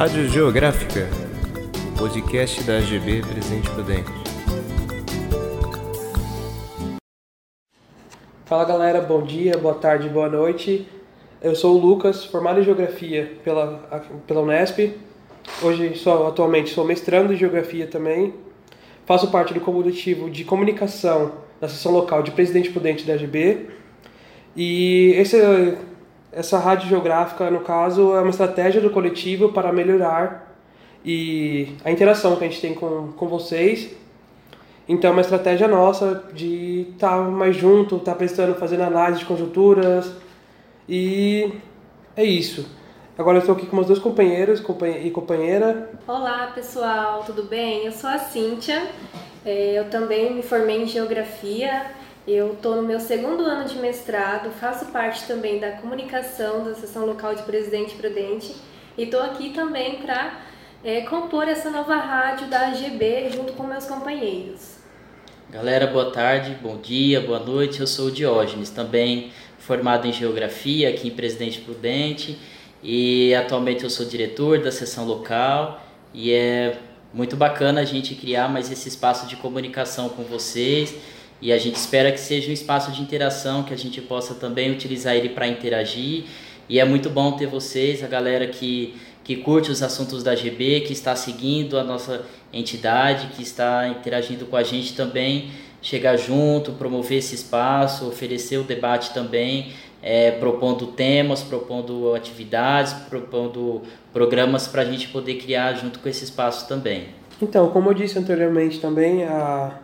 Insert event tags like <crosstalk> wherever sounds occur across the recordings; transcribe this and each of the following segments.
Rádio Geográfica, podcast da AGB Presidente Prudente. Fala galera, bom dia, boa tarde, boa noite. Eu sou o Lucas, formado em Geografia pela, pela Unesp. Hoje sou, atualmente sou mestrando em Geografia também. Faço parte do coletivo de comunicação da seção local de Presidente Prudente da AGB. E esse essa rádio geográfica, no caso, é uma estratégia do coletivo para melhorar e a interação que a gente tem com, com vocês. Então, é uma estratégia nossa de estar tá mais junto, estar tá prestando, fazendo análise de conjunturas e é isso. Agora eu estou aqui com meus dois companheiros e companheira. Olá pessoal, tudo bem? Eu sou a Cíntia, é, eu também me formei em Geografia eu estou no meu segundo ano de mestrado, faço parte também da comunicação da seção local de Presidente Prudente e estou aqui também para é, compor essa nova rádio da AGB junto com meus companheiros. Galera, boa tarde, bom dia, boa noite. Eu sou o Diógenes, também formado em Geografia aqui em Presidente Prudente e atualmente eu sou diretor da seção local e é muito bacana a gente criar mais esse espaço de comunicação com vocês e a gente espera que seja um espaço de interação, que a gente possa também utilizar ele para interagir. E é muito bom ter vocês, a galera que, que curte os assuntos da GB, que está seguindo a nossa entidade, que está interagindo com a gente também, chegar junto, promover esse espaço, oferecer o debate também, é, propondo temas, propondo atividades, propondo programas para a gente poder criar junto com esse espaço também. Então, como eu disse anteriormente também, a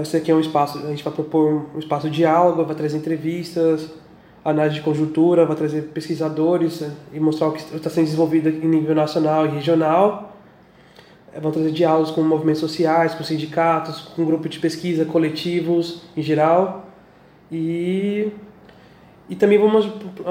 esse aqui é um espaço, a gente vai propor um espaço de diálogo, vai trazer entrevistas, análise de conjuntura, vai trazer pesquisadores eh, e mostrar o que está sendo desenvolvido em nível nacional e regional. Eh, vão trazer diálogos com movimentos sociais, com sindicatos, com grupos de pesquisa, coletivos em geral. E, e também vamos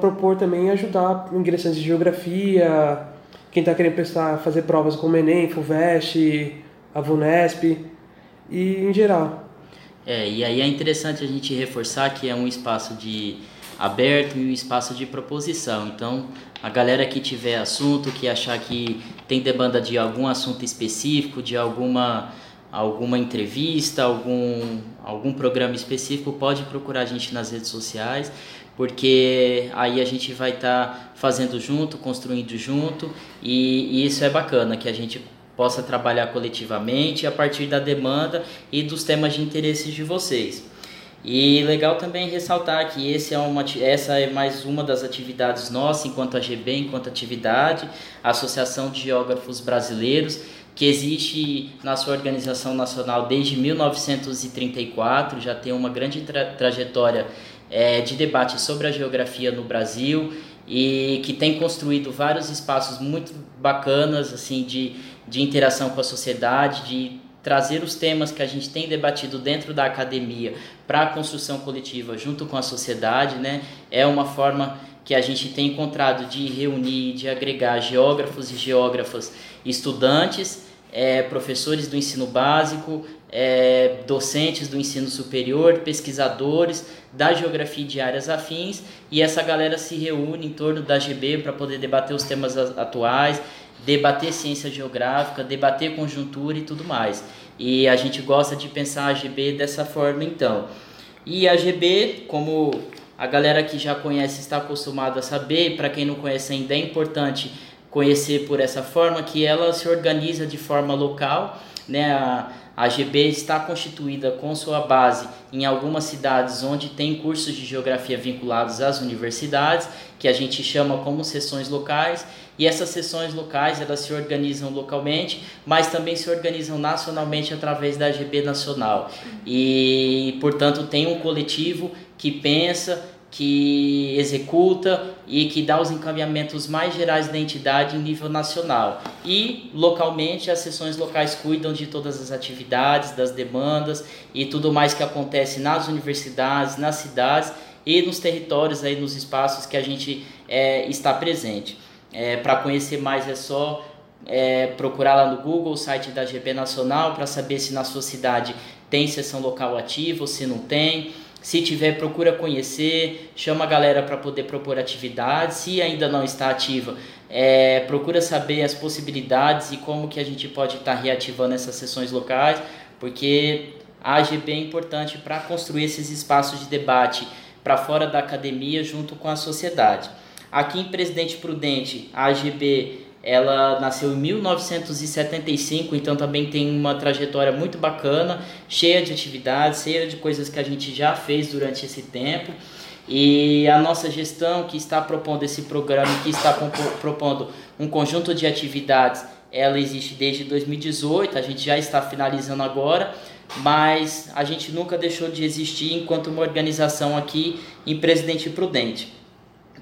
propor também ajudar ingressões de geografia, quem está querendo prestar, fazer provas como Enem, FUVEST, a VUNESP e em geral. É, e aí é interessante a gente reforçar que é um espaço de aberto e um espaço de proposição. Então, a galera que tiver assunto, que achar que tem demanda de algum assunto específico, de alguma alguma entrevista, algum algum programa específico, pode procurar a gente nas redes sociais, porque aí a gente vai estar tá fazendo junto, construindo junto, e, e isso é bacana que a gente possa trabalhar coletivamente a partir da demanda e dos temas de interesse de vocês. E legal também ressaltar que esse é uma, essa é mais uma das atividades nossas, enquanto AGB, enquanto atividade, a Associação de Geógrafos Brasileiros, que existe na sua organização nacional desde 1934, já tem uma grande tra trajetória é, de debate sobre a geografia no Brasil e que tem construído vários espaços muito bacanas assim de, de interação com a sociedade, de trazer os temas que a gente tem debatido dentro da academia para a construção coletiva junto com a sociedade, né? É uma forma que a gente tem encontrado de reunir, de agregar geógrafos e geógrafas, estudantes, é, professores do ensino básico, é, docentes do ensino superior, pesquisadores da geografia de áreas afins e essa galera se reúne em torno da GB para poder debater os temas atuais, debater ciência geográfica, debater conjuntura e tudo mais. E a gente gosta de pensar a GB dessa forma então. E a GB, como a galera que já conhece está acostumada a saber, para quem não conhece ainda é importante conhecer por essa forma que ela se organiza de forma local, né? A, a GB está constituída com sua base em algumas cidades onde tem cursos de geografia vinculados às universidades, que a gente chama como sessões locais, e essas sessões locais elas se organizam localmente, mas também se organizam nacionalmente através da GB nacional. E, portanto, tem um coletivo que pensa que executa e que dá os encaminhamentos mais gerais da entidade em nível nacional. E localmente as sessões locais cuidam de todas as atividades, das demandas e tudo mais que acontece nas universidades, nas cidades e nos territórios aí nos espaços que a gente é, está presente. É, Para conhecer mais é só é, procurar lá no Google o site da GP Nacional para saber se na sua cidade tem sessão local ativa ou se não tem. Se tiver, procura conhecer, chama a galera para poder propor atividades. Se ainda não está ativa, é, procura saber as possibilidades e como que a gente pode estar tá reativando essas sessões locais, porque a AGB é importante para construir esses espaços de debate para fora da academia junto com a sociedade. Aqui em Presidente Prudente, a AGB ela nasceu em 1975, então também tem uma trajetória muito bacana, cheia de atividades, cheia de coisas que a gente já fez durante esse tempo. E a nossa gestão que está propondo esse programa, que está propondo um conjunto de atividades, ela existe desde 2018, a gente já está finalizando agora, mas a gente nunca deixou de existir enquanto uma organização aqui em Presidente Prudente.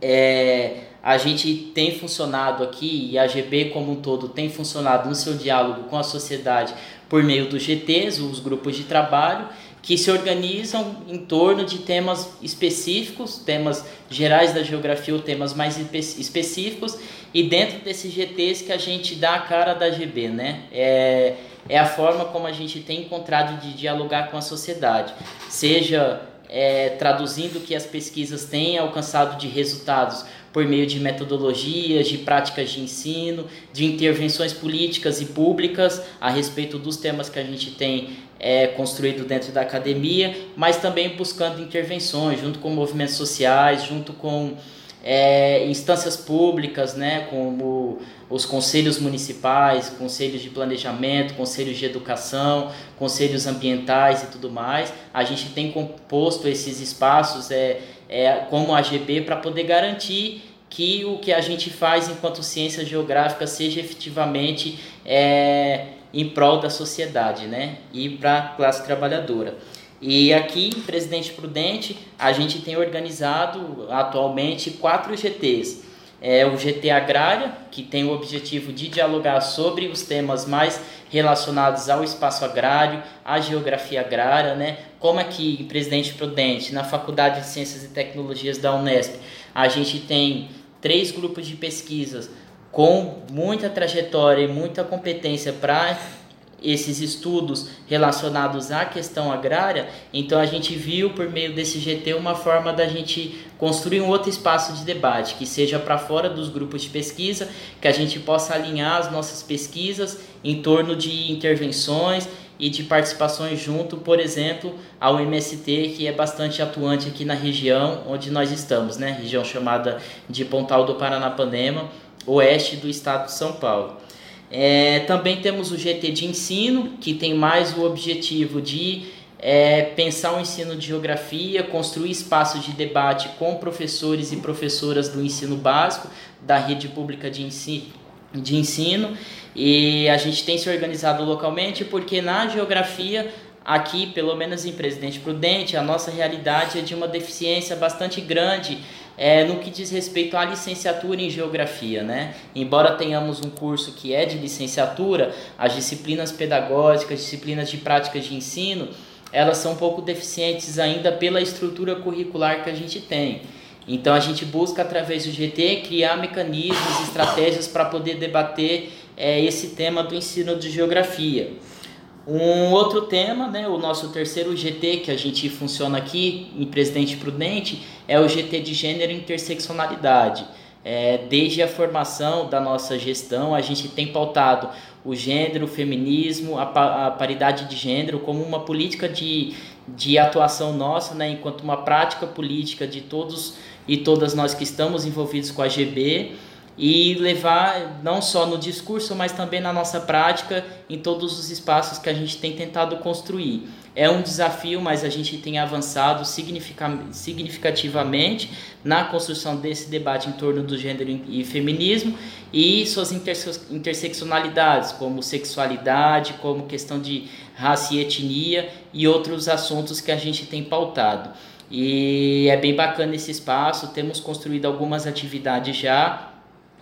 É, a gente tem funcionado aqui e a GB como um todo tem funcionado no seu diálogo com a sociedade por meio dos GTs, os grupos de trabalho, que se organizam em torno de temas específicos, temas gerais da geografia ou temas mais específicos, e dentro desses GTs que a gente dá a cara da GB, né? É, é a forma como a gente tem encontrado de dialogar com a sociedade, seja é, traduzindo o que as pesquisas têm alcançado de resultados por meio de metodologias, de práticas de ensino, de intervenções políticas e públicas a respeito dos temas que a gente tem é, construído dentro da academia, mas também buscando intervenções junto com movimentos sociais, junto com é, instâncias públicas, né, como os conselhos municipais, conselhos de planejamento, conselhos de educação, conselhos ambientais e tudo mais. A gente tem composto esses espaços é, é, como AGB para poder garantir que o que a gente faz enquanto ciência geográfica seja efetivamente é, em prol da sociedade né? e para a classe trabalhadora. E aqui em Presidente Prudente, a gente tem organizado atualmente quatro GTs. É o GT Agrária, que tem o objetivo de dialogar sobre os temas mais relacionados ao espaço agrário, à geografia agrária, né? Como aqui em Presidente Prudente, na Faculdade de Ciências e Tecnologias da Unesp, a gente tem três grupos de pesquisas com muita trajetória e muita competência para esses estudos relacionados à questão agrária, então a gente viu por meio desse GT uma forma da gente construir um outro espaço de debate, que seja para fora dos grupos de pesquisa, que a gente possa alinhar as nossas pesquisas em torno de intervenções e de participações junto, por exemplo, ao MST, que é bastante atuante aqui na região onde nós estamos, né? Região chamada de Pontal do Paranapanema, oeste do estado de São Paulo. É, também temos o GT de ensino, que tem mais o objetivo de é, pensar o ensino de geografia, construir espaços de debate com professores e professoras do ensino básico, da rede pública de ensino, de ensino. E a gente tem se organizado localmente porque na geografia aqui, pelo menos em Presidente Prudente, a nossa realidade é de uma deficiência bastante grande é, no que diz respeito à licenciatura em geografia, né? Embora tenhamos um curso que é de licenciatura, as disciplinas pedagógicas, disciplinas de práticas de ensino, elas são um pouco deficientes ainda pela estrutura curricular que a gente tem. Então a gente busca através do GT criar mecanismos, estratégias para poder debater é, esse tema do ensino de geografia. Um outro tema, né, o nosso terceiro GT que a gente funciona aqui em Presidente Prudente, é o GT de Gênero e Interseccionalidade. É, desde a formação da nossa gestão, a gente tem pautado o gênero, o feminismo, a, a paridade de gênero como uma política de, de atuação nossa, né, enquanto uma prática política de todos e todas nós que estamos envolvidos com a GB e levar não só no discurso, mas também na nossa prática em todos os espaços que a gente tem tentado construir. É um desafio, mas a gente tem avançado significativamente na construção desse debate em torno do gênero e feminismo e suas interseccionalidades, como sexualidade, como questão de raça e etnia e outros assuntos que a gente tem pautado. E é bem bacana esse espaço, temos construído algumas atividades já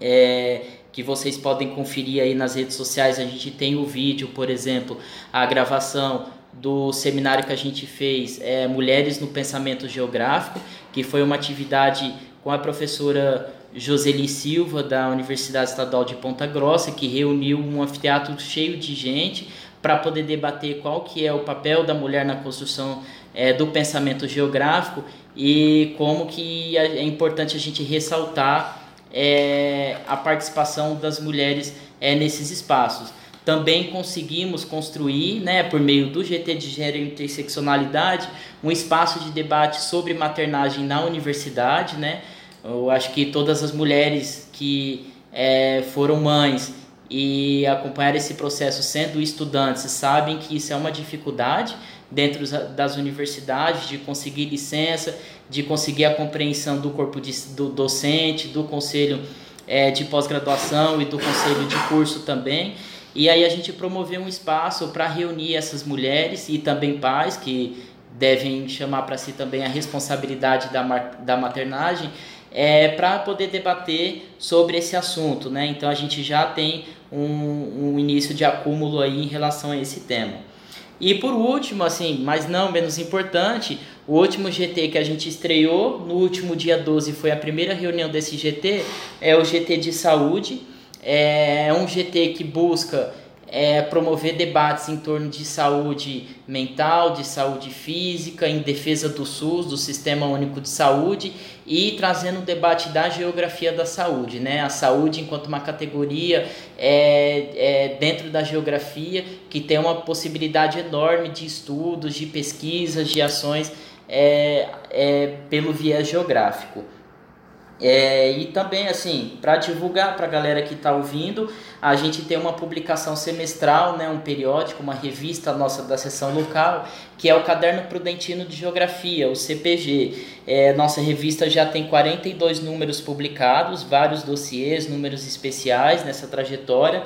é, que vocês podem conferir aí nas redes sociais. A gente tem o vídeo, por exemplo, a gravação do seminário que a gente fez, é, Mulheres no Pensamento Geográfico, que foi uma atividade com a professora Joseli Silva, da Universidade Estadual de Ponta Grossa, que reuniu um anfiteatro cheio de gente para poder debater qual que é o papel da mulher na construção é, do pensamento geográfico e como que é importante a gente ressaltar é, a participação das mulheres é, nesses espaços. Também conseguimos construir, né, por meio do GT de Gênero e Interseccionalidade, um espaço de debate sobre maternagem na universidade. Né? Eu acho que todas as mulheres que é, foram mães e acompanharam esse processo sendo estudantes sabem que isso é uma dificuldade dentro das universidades de conseguir licença, de conseguir a compreensão do corpo de, do docente, do conselho é, de pós-graduação e do conselho de curso também. E aí a gente promoveu um espaço para reunir essas mulheres e também pais que devem chamar para si também a responsabilidade da, da maternagem é, para poder debater sobre esse assunto, né? Então a gente já tem um, um início de acúmulo aí em relação a esse tema. E por último, assim, mas não menos importante, o último GT que a gente estreou no último dia 12 foi a primeira reunião desse GT, é o GT de saúde. É um GT que busca é, promover debates em torno de saúde mental, de saúde física, em defesa do SUS, do Sistema Único de Saúde, e trazendo o debate da geografia da saúde, né? A saúde enquanto uma categoria é, é, dentro da geografia que tem uma possibilidade enorme de estudos, de pesquisas, de ações é, é, pelo viés geográfico. É, e também, assim, para divulgar para a galera que está ouvindo, a gente tem uma publicação semestral, né, um periódico, uma revista nossa da seção local, que é o Caderno Prudentino de Geografia, o CPG. É, nossa revista já tem 42 números publicados, vários dossiês, números especiais nessa trajetória.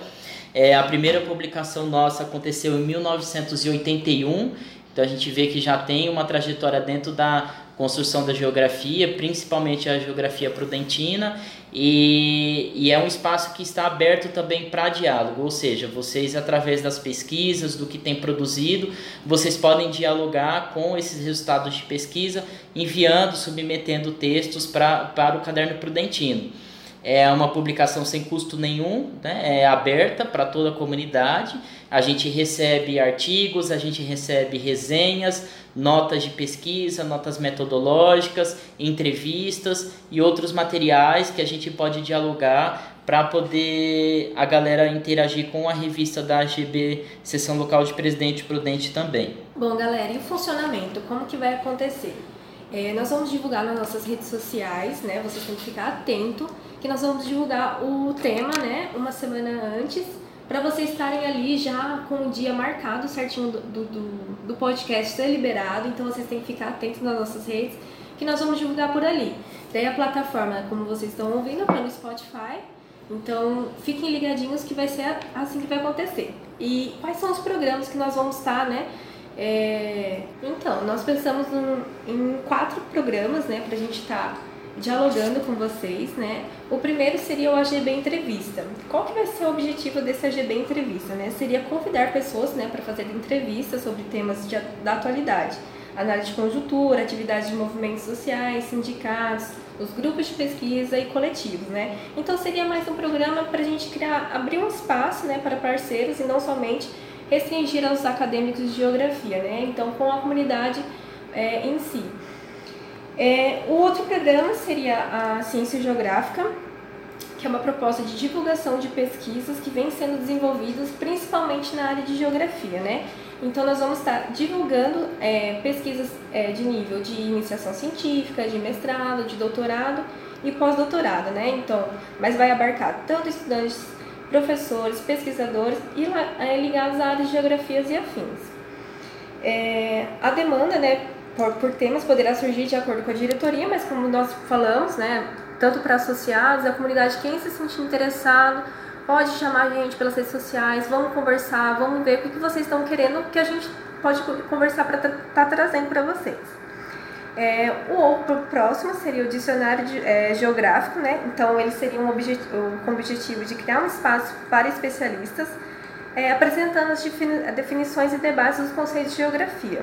É, a primeira publicação nossa aconteceu em 1981, então a gente vê que já tem uma trajetória dentro da construção da geografia, principalmente a geografia prudentina, e, e é um espaço que está aberto também para diálogo, ou seja, vocês, através das pesquisas, do que tem produzido, vocês podem dialogar com esses resultados de pesquisa, enviando, submetendo textos pra, para o caderno prudentino. É uma publicação sem custo nenhum, né? é aberta para toda a comunidade. A gente recebe artigos, a gente recebe resenhas, notas de pesquisa, notas metodológicas, entrevistas e outros materiais que a gente pode dialogar para poder a galera interagir com a revista da AGB, Seção Local de Presidente Prudente também. Bom, galera, e o funcionamento? Como que vai acontecer? É, nós vamos divulgar nas nossas redes sociais, né? Vocês têm que ficar atento que nós vamos divulgar o tema, né? Uma semana antes para vocês estarem ali já com o dia marcado certinho do, do, do, podcast ser liberado. Então vocês têm que ficar atentos nas nossas redes, que nós vamos divulgar por ali. Daí a plataforma, como vocês estão ouvindo, é pelo Spotify. Então fiquem ligadinhos que vai ser assim que vai acontecer. E quais são os programas que nós vamos estar, né? É... Então, nós pensamos em quatro programas, né, pra gente estar. Tá dialogando com vocês, né? O primeiro seria o AGB Entrevista. Qual que vai ser o objetivo desse AGB Entrevista, né? Seria convidar pessoas, né, para fazer entrevistas sobre temas de, da atualidade, análise de conjuntura, atividades de movimentos sociais, sindicatos, os grupos de pesquisa e coletivos, né? Então seria mais um programa para a gente criar, abrir um espaço, né, para parceiros e não somente restringir aos acadêmicos de geografia, né? Então com a comunidade é, em si. É, o outro programa seria a Ciência Geográfica, que é uma proposta de divulgação de pesquisas que vem sendo desenvolvidas principalmente na área de geografia, né? Então nós vamos estar divulgando é, pesquisas é, de nível de iniciação científica, de mestrado, de doutorado e pós-doutorado, né? Então, mas vai abarcar tanto estudantes, professores, pesquisadores e é, ligados à área de geografias e afins. É, a demanda, né, por, por temas poderá surgir de acordo com a diretoria, mas como nós falamos, né, tanto para associados, a comunidade, quem se sentir interessado, pode chamar a gente pelas redes sociais, vamos conversar, vamos ver o que, vocês estão querendo, que a gente pode conversar para estar tá, tá trazendo para vocês. É, o próximo seria o dicionário de, é, geográfico, né? Então ele seria um objetivo, com o objetivo de criar um espaço para especialistas, é, apresentando as definições e debates dos conceitos de geografia.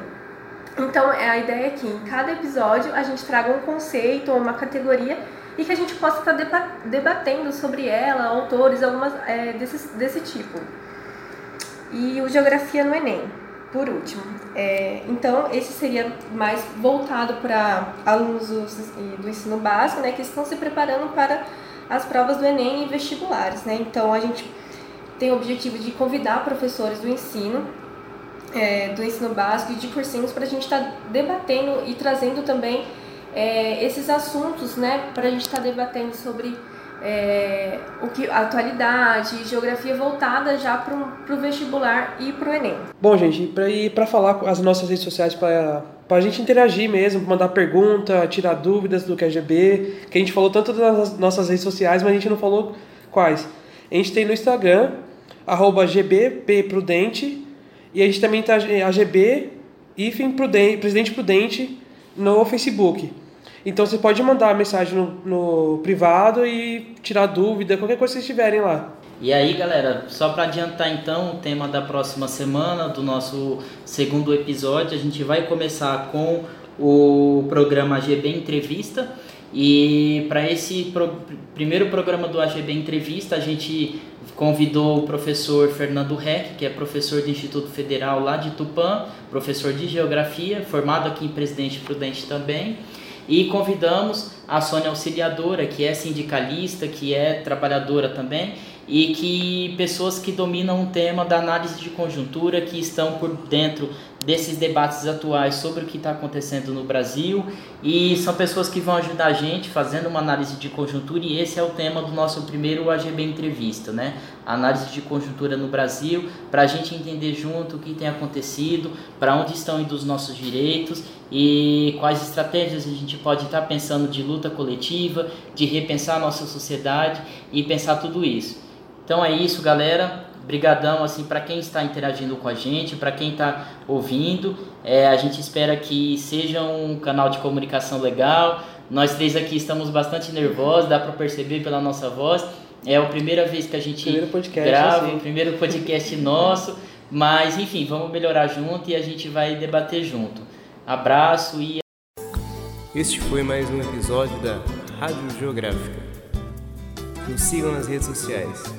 Então, é a ideia é que em cada episódio a gente traga um conceito ou uma categoria e que a gente possa estar debatendo sobre ela, autores, algumas é, desse, desse tipo. E o Geografia no Enem, por último. É, então, esse seria mais voltado para alunos do, ensino básico, né, que estão se preparando para as provas do Enem e vestibulares, né? Então a gente tem o objetivo de convidar professores do ensino, é, do ensino básico e de cursinhos para a gente estar tá debatendo e trazendo também é, esses assuntos, né? Para a gente estar tá debatendo sobre é, o que a atualidade, geografia voltada já para o vestibular e para o Enem. Bom, gente, para falar as nossas redes sociais para a gente interagir mesmo, mandar pergunta, tirar dúvidas do QGB, que a gente falou tanto das nossas redes sociais, mas a gente não falou quais. A gente tem no Instagram, arroba gbpprudente, e a gente também está AGB, hífen prudente, Presidente Prudente, no Facebook. Então você pode mandar mensagem no, no privado e tirar dúvida, qualquer coisa que vocês tiverem lá. E aí, galera, só para adiantar então o tema da próxima semana, do nosso segundo episódio, a gente vai começar com o programa AGB Entrevista. E para esse pro, primeiro programa do AGB Entrevista, a gente convidou o professor Fernando Reck, que é professor do Instituto Federal lá de Tupã, professor de Geografia, formado aqui em Presidente Prudente também. E convidamos a Sônia Auxiliadora, que é sindicalista, que é trabalhadora também, e que pessoas que dominam o tema da análise de conjuntura, que estão por dentro desses debates atuais sobre o que está acontecendo no Brasil e são pessoas que vão ajudar a gente fazendo uma análise de conjuntura e esse é o tema do nosso primeiro AGB entrevista, né? Análise de conjuntura no Brasil para a gente entender junto o que tem acontecido, para onde estão indo os nossos direitos e quais estratégias a gente pode estar tá pensando de luta coletiva, de repensar a nossa sociedade e pensar tudo isso. Então é isso, galera. Brigadão assim para quem está interagindo com a gente, para quem está ouvindo. É, a gente espera que seja um canal de comunicação legal. Nós três aqui estamos bastante nervosos, dá para perceber pela nossa voz. É a primeira vez que a gente grava, assim. o primeiro podcast <laughs> nosso. Mas enfim, vamos melhorar junto e a gente vai debater junto. Abraço e. Este foi mais um episódio da Rádio Geográfica. Nos sigam nas redes sociais